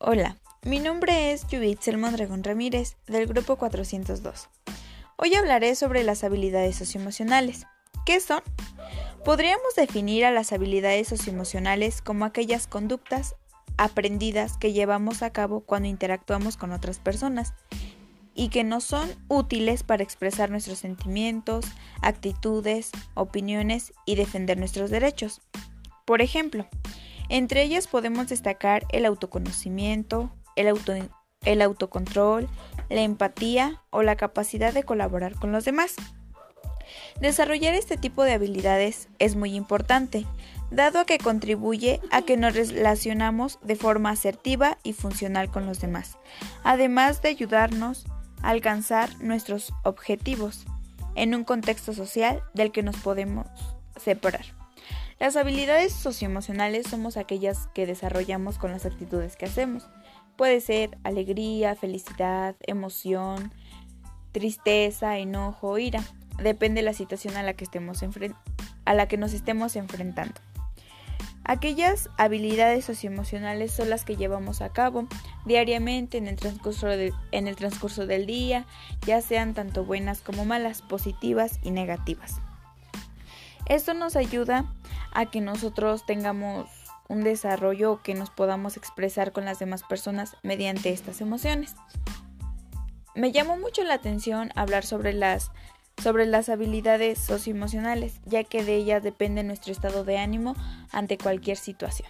Hola, mi nombre es Yubitzel Mondragón Ramírez, del grupo 402. Hoy hablaré sobre las habilidades socioemocionales. ¿Qué son? Podríamos definir a las habilidades socioemocionales como aquellas conductas aprendidas que llevamos a cabo cuando interactuamos con otras personas y que nos son útiles para expresar nuestros sentimientos, actitudes, opiniones y defender nuestros derechos. Por ejemplo, entre ellas podemos destacar el autoconocimiento, el, autocontrol, la empatía o la capacidad de colaborar con los demás. Desarrollar este tipo de habilidades es muy importante, dado que contribuye a que nos relacionamos de forma asertiva y funcional con los demás, además de ayudarnos a alcanzar nuestros objetivos en un contexto social del que nos podemos separar. Las habilidades socioemocionales somos aquellas que desarrollamos con las actitudes que hacemos. Puede ser alegría, felicidad, emoción, tristeza, enojo, ira. Depende de la situación a la que, estemos a la que nos estemos enfrentando. Aquellas habilidades socioemocionales son las que llevamos a cabo diariamente en el, transcurso en el transcurso del día, ya sean tanto buenas como malas, positivas y negativas. Esto nos ayuda a que nosotros tengamos un desarrollo o que nos podamos expresar con las demás personas mediante estas emociones. Me llamó mucho la atención hablar sobre las sobre las habilidades socioemocionales, ya que de ellas depende nuestro estado de ánimo ante cualquier situación.